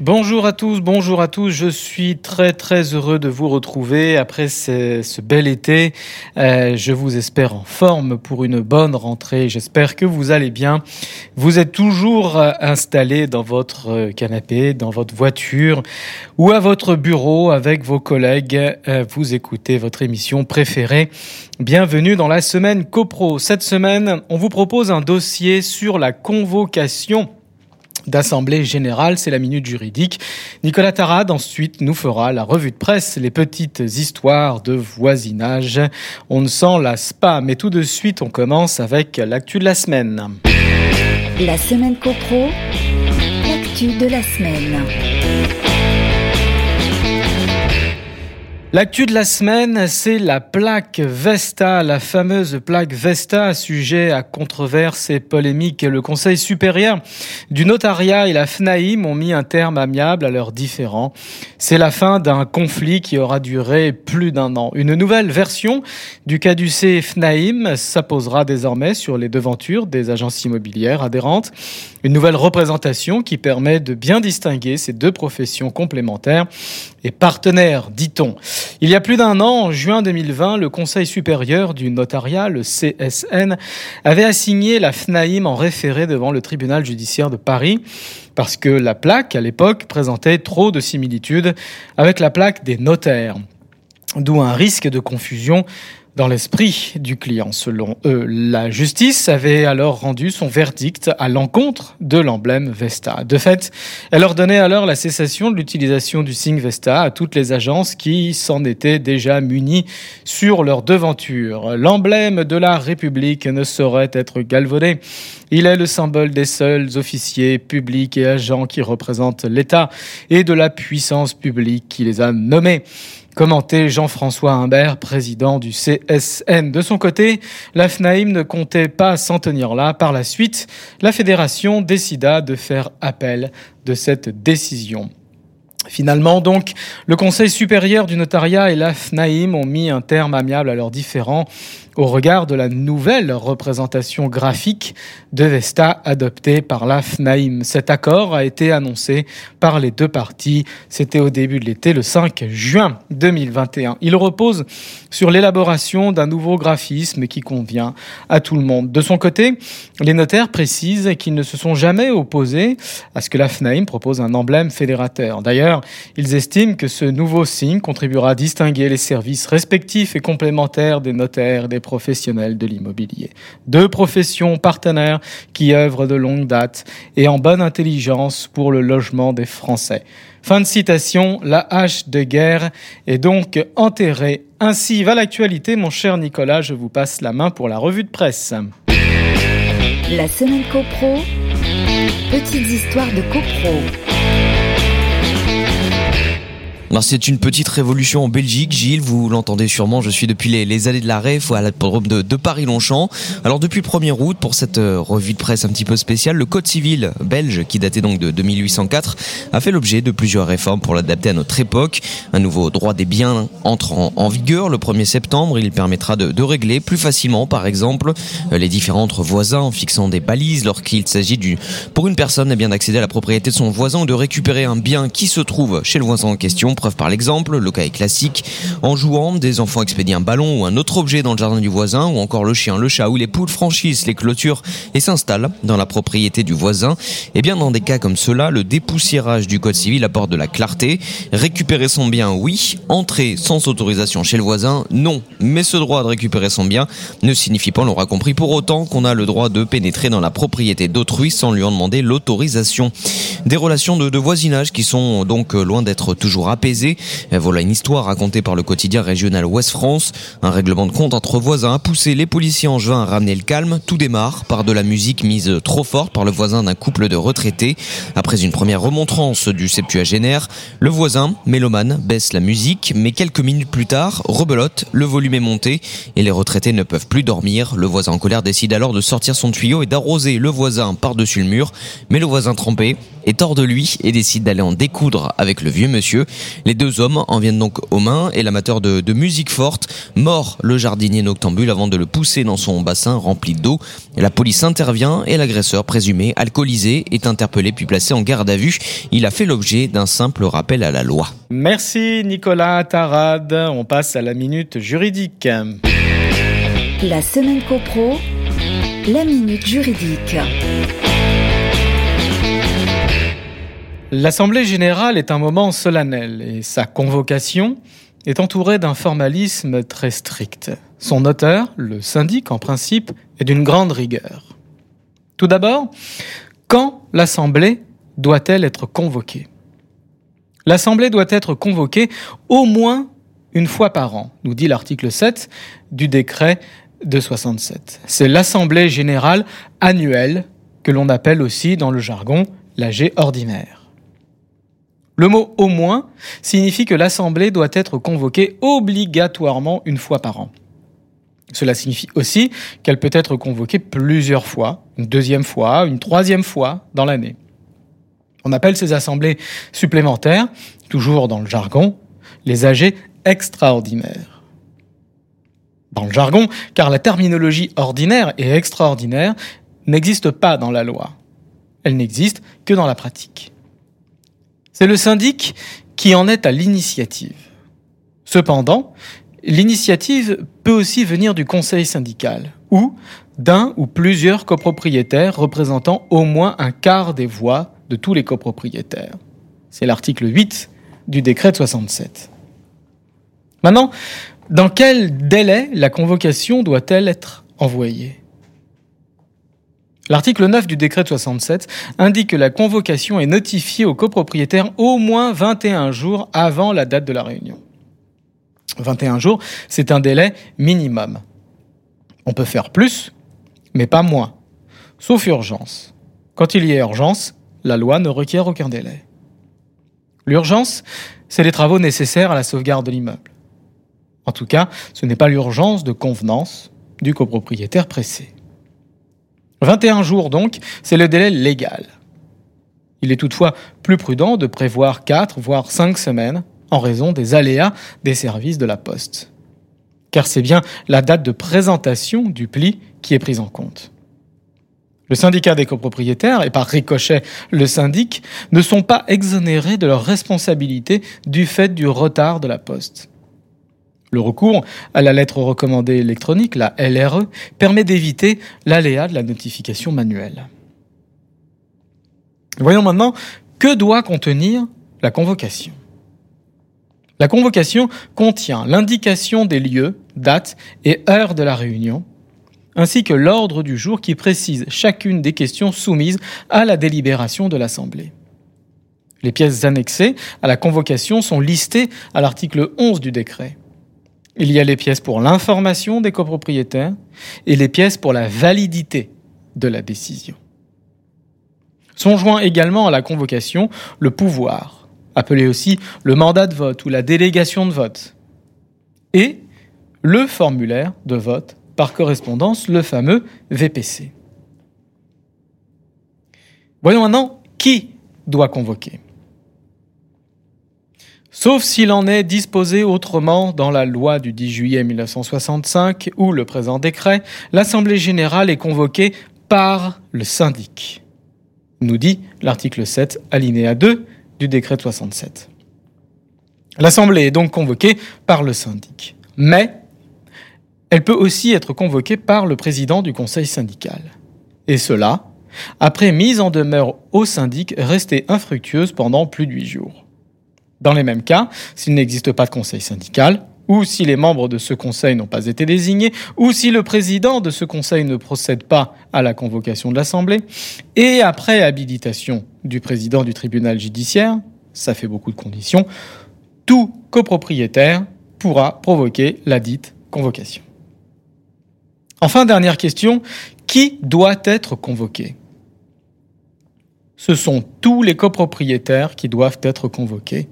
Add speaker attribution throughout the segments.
Speaker 1: Bonjour à tous, bonjour à tous. Je suis très très heureux de vous retrouver après ce, bel été. Euh, je vous espère en forme pour une bonne rentrée. J'espère que vous allez bien. Vous êtes toujours euh, installé dans votre euh, canapé, dans votre voiture ou à votre bureau avec vos collègues. vous écoutez votre émission préférée. Bienvenue dans la semaine CoPro. Cette semaine, on vous propose un dossier sur la convocation d'Assemblée générale, c'est la minute juridique. Nicolas Tarade ensuite nous fera la revue de presse, les petites histoires de voisinage. On ne s'en lasse pas, mais tout de suite on commence avec l'actu de la semaine.
Speaker 2: La semaine copro, l'actu de la semaine.
Speaker 1: L'actu de la semaine, c'est la plaque Vesta, la fameuse plaque Vesta, sujet à controverse et polémique. Le Conseil supérieur du notariat et la FNAIM ont mis un terme amiable à leurs différends. C'est la fin d'un conflit qui aura duré plus d'un an. Une nouvelle version du caducé FNAIM s'apposera désormais sur les devantures des agences immobilières adhérentes. Une nouvelle représentation qui permet de bien distinguer ces deux professions complémentaires et partenaires, dit-on. Il y a plus d'un an, en juin 2020, le Conseil supérieur du notariat, le CSN, avait assigné la FNAIM en référé devant le tribunal judiciaire de Paris parce que la plaque, à l'époque, présentait trop de similitudes avec la plaque des notaires, d'où un risque de confusion dans l'esprit du client. Selon eux, la justice avait alors rendu son verdict à l'encontre de l'emblème Vesta. De fait, elle ordonnait alors la cessation de l'utilisation du signe Vesta à toutes les agences qui s'en étaient déjà munies sur leur devanture. L'emblème de la République ne saurait être galvaudé. Il est le symbole des seuls officiers publics et agents qui représentent l'État et de la puissance publique qui les a nommés. Commenté Jean-François Humbert, président du CSN. De son côté, la FNAIM ne comptait pas s'en tenir là. Par la suite, la fédération décida de faire appel de cette décision. Finalement, donc, le Conseil supérieur du notariat et la FNAIM ont mis un terme amiable à leurs différends au regard de la nouvelle représentation graphique de Vesta adoptée par la FNAIM. Cet accord a été annoncé par les deux parties. C'était au début de l'été, le 5 juin 2021. Il repose sur l'élaboration d'un nouveau graphisme qui convient à tout le monde. De son côté, les notaires précisent qu'ils ne se sont jamais opposés à ce que la FNAIM propose un emblème fédérateur. D'ailleurs, ils estiment que ce nouveau signe contribuera à distinguer les services respectifs et complémentaires des notaires des professionnels de l'immobilier. Deux professions partenaires qui œuvrent de longue date et en bonne intelligence pour le logement des Français. Fin de citation, la hache de guerre est donc enterrée. Ainsi va l'actualité, mon cher Nicolas, je vous passe la main pour la revue de presse.
Speaker 2: La semaine CoPro, petites histoires de CoPro.
Speaker 3: C'est une petite révolution en Belgique. Gilles, vous l'entendez sûrement, je suis depuis les, allées de la Ref à la de, de Paris-Longchamp. Alors depuis le 1er août, pour cette euh, revue de presse un petit peu spéciale, le Code civil belge, qui datait donc de 2804, a fait l'objet de plusieurs réformes pour l'adapter à notre époque. Un nouveau droit des biens entre en, vigueur le 1er septembre. Il permettra de, régler plus facilement, par exemple, euh, les différends entre voisins en fixant des balises lorsqu'il s'agit du, pour une personne eh d'accéder à la propriété de son voisin ou de récupérer un bien qui se trouve chez le voisin en question Preuve par l'exemple, le cas est classique. En jouant, des enfants expédient un ballon ou un autre objet dans le jardin du voisin, ou encore le chien, le chat ou les poules franchissent les clôtures et s'installent dans la propriété du voisin. Et eh bien dans des cas comme cela, le dépoussiérage du code civil apporte de la clarté. Récupérer son bien, oui. Entrer sans autorisation chez le voisin, non. Mais ce droit de récupérer son bien ne signifie pas, on l'aura compris, pour autant qu'on a le droit de pénétrer dans la propriété d'autrui sans lui en demander l'autorisation. Des relations de, de voisinage qui sont donc loin d'être toujours apaisées voilà une histoire racontée par le quotidien régional Ouest France. Un règlement de compte entre voisins a poussé les policiers en juin à ramener le calme. Tout démarre par de la musique mise trop forte par le voisin d'un couple de retraités. Après une première remontrance du septuagénaire, le voisin, mélomane, baisse la musique, mais quelques minutes plus tard, rebelote, le volume est monté et les retraités ne peuvent plus dormir. Le voisin en colère décide alors de sortir son tuyau et d'arroser le voisin par-dessus le mur. Mais le voisin trempé est hors de lui et décide d'aller en découdre avec le vieux monsieur. Les deux hommes en viennent donc aux mains et l'amateur de, de, musique forte mord le jardinier noctambule avant de le pousser dans son bassin rempli d'eau. La police intervient et l'agresseur présumé alcoolisé est interpellé puis placé en garde à vue. Il a fait l'objet d'un simple rappel à la loi.
Speaker 1: Merci Nicolas Tarad. On passe à la minute juridique.
Speaker 2: La semaine copro, la minute juridique.
Speaker 1: L'Assemblée générale est un moment solennel et sa convocation est entourée d'un formalisme très strict. Son auteur, le syndic en principe, est d'une grande rigueur. Tout d'abord, quand l'Assemblée doit-elle être convoquée? L'Assemblée doit être convoquée au moins une fois par an, nous dit l'article 7 du décret de 67. C'est l'Assemblée générale annuelle que l'on appelle aussi dans le jargon l'AG ordinaire. Le mot au moins signifie que l'Assemblée doit être convoquée obligatoirement une fois par an. Cela signifie aussi qu'elle peut être convoquée plusieurs fois, une deuxième fois, une troisième fois dans l'année. On appelle ces assemblées supplémentaires, toujours dans le jargon, les AG extraordinaires. Dans le jargon, car la terminologie ordinaire et extraordinaire n'existe pas dans la loi. Elle n'existe que dans la pratique. C'est le syndic qui en est à l'initiative. Cependant, l'initiative peut aussi venir du conseil syndical ou d'un ou plusieurs copropriétaires représentant au moins un quart des voix de tous les copropriétaires. C'est l'article 8 du décret de 67. Maintenant, dans quel délai la convocation doit-elle être envoyée? L'article 9 du décret de 67 indique que la convocation est notifiée aux copropriétaires au moins 21 jours avant la date de la réunion. 21 jours, c'est un délai minimum. On peut faire plus, mais pas moins, sauf urgence. Quand il y a urgence, la loi ne requiert aucun délai. L'urgence, c'est les travaux nécessaires à la sauvegarde de l'immeuble. En tout cas, ce n'est pas l'urgence de convenance du copropriétaire pressé. 21 jours donc, c'est le délai légal. Il est toutefois plus prudent de prévoir 4 voire 5 semaines en raison des aléas des services de la poste. Car c'est bien la date de présentation du pli qui est prise en compte. Le syndicat des copropriétaires, et par ricochet le syndic, ne sont pas exonérés de leurs responsabilités du fait du retard de la poste. Le recours à la lettre recommandée électronique, la LRE, permet d'éviter l'aléa de la notification manuelle. Voyons maintenant que doit contenir la convocation? La convocation contient l'indication des lieux, dates et heures de la réunion, ainsi que l'ordre du jour qui précise chacune des questions soumises à la délibération de l'Assemblée. Les pièces annexées à la convocation sont listées à l'article 11 du décret. Il y a les pièces pour l'information des copropriétaires et les pièces pour la validité de la décision. Sont joints également à la convocation le pouvoir, appelé aussi le mandat de vote ou la délégation de vote, et le formulaire de vote par correspondance, le fameux VPC. Voyons maintenant qui doit convoquer. Sauf s'il en est disposé autrement dans la loi du 10 juillet 1965 ou le présent décret, l'Assemblée générale est convoquée par le syndic, nous dit l'article 7, alinéa 2 du décret de 67. L'Assemblée est donc convoquée par le syndic. Mais elle peut aussi être convoquée par le président du conseil syndical. Et cela, après mise en demeure au syndic restée infructueuse pendant plus de huit jours. Dans les mêmes cas, s'il n'existe pas de conseil syndical, ou si les membres de ce conseil n'ont pas été désignés, ou si le président de ce conseil ne procède pas à la convocation de l'Assemblée, et après habilitation du président du tribunal judiciaire, ça fait beaucoup de conditions, tout copropriétaire pourra provoquer la dite convocation. Enfin, dernière question, qui doit être convoqué? Ce sont tous les copropriétaires qui doivent être convoqués,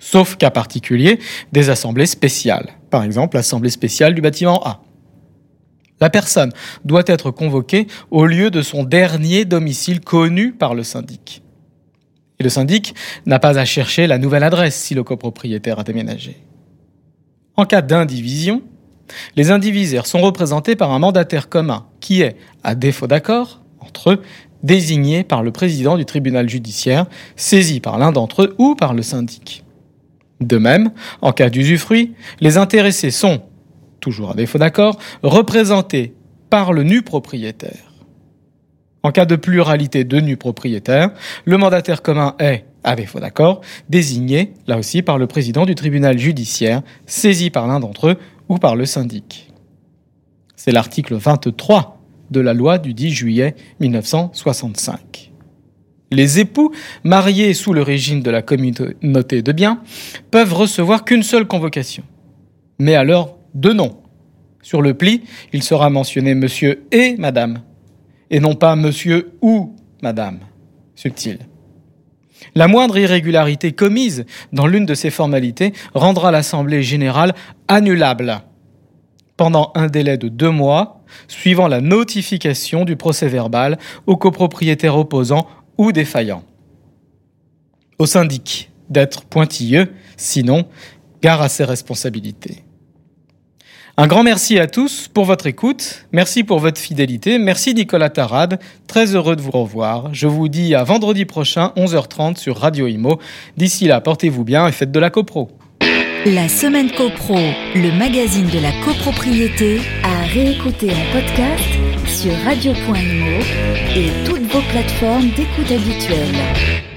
Speaker 1: sauf cas particulier des assemblées spéciales, par exemple l'assemblée spéciale du bâtiment A. La personne doit être convoquée au lieu de son dernier domicile connu par le syndic. Et le syndic n'a pas à chercher la nouvelle adresse si le copropriétaire a déménagé. En cas d'indivision, les indivisaires sont représentés par un mandataire commun qui est, à défaut d'accord entre eux, désigné par le président du tribunal judiciaire, saisi par l'un d'entre eux ou par le syndic. De même, en cas d'usufruit, les intéressés sont, toujours à défaut d'accord, représentés par le nu propriétaire. En cas de pluralité de nus propriétaires, le mandataire commun est, à défaut d'accord, désigné, là aussi, par le président du tribunal judiciaire, saisi par l'un d'entre eux ou par le syndic. C'est l'article 23 de la loi du 10 juillet 1965. Les époux, mariés sous le régime de la communauté de biens, peuvent recevoir qu'une seule convocation. Mais alors, deux noms. Sur le pli, il sera mentionné monsieur et madame, et non pas monsieur ou madame. Subtil. La moindre irrégularité commise dans l'une de ces formalités rendra l'Assemblée générale annulable pendant un délai de deux mois, suivant la notification du procès verbal aux copropriétaires opposants ou défaillants. Au syndic d'être pointilleux, sinon, gare à ses responsabilités. Un grand merci à tous pour votre écoute. Merci pour votre fidélité. Merci Nicolas Tarade. Très heureux de vous revoir. Je vous dis à vendredi prochain, 11h30 sur Radio Imo. D'ici là, portez-vous bien et faites de la copro.
Speaker 2: La semaine copro, le magazine de la copropriété, à réécouter en podcast sur radio.imo et toutes vos plateformes d'écoute habituelles.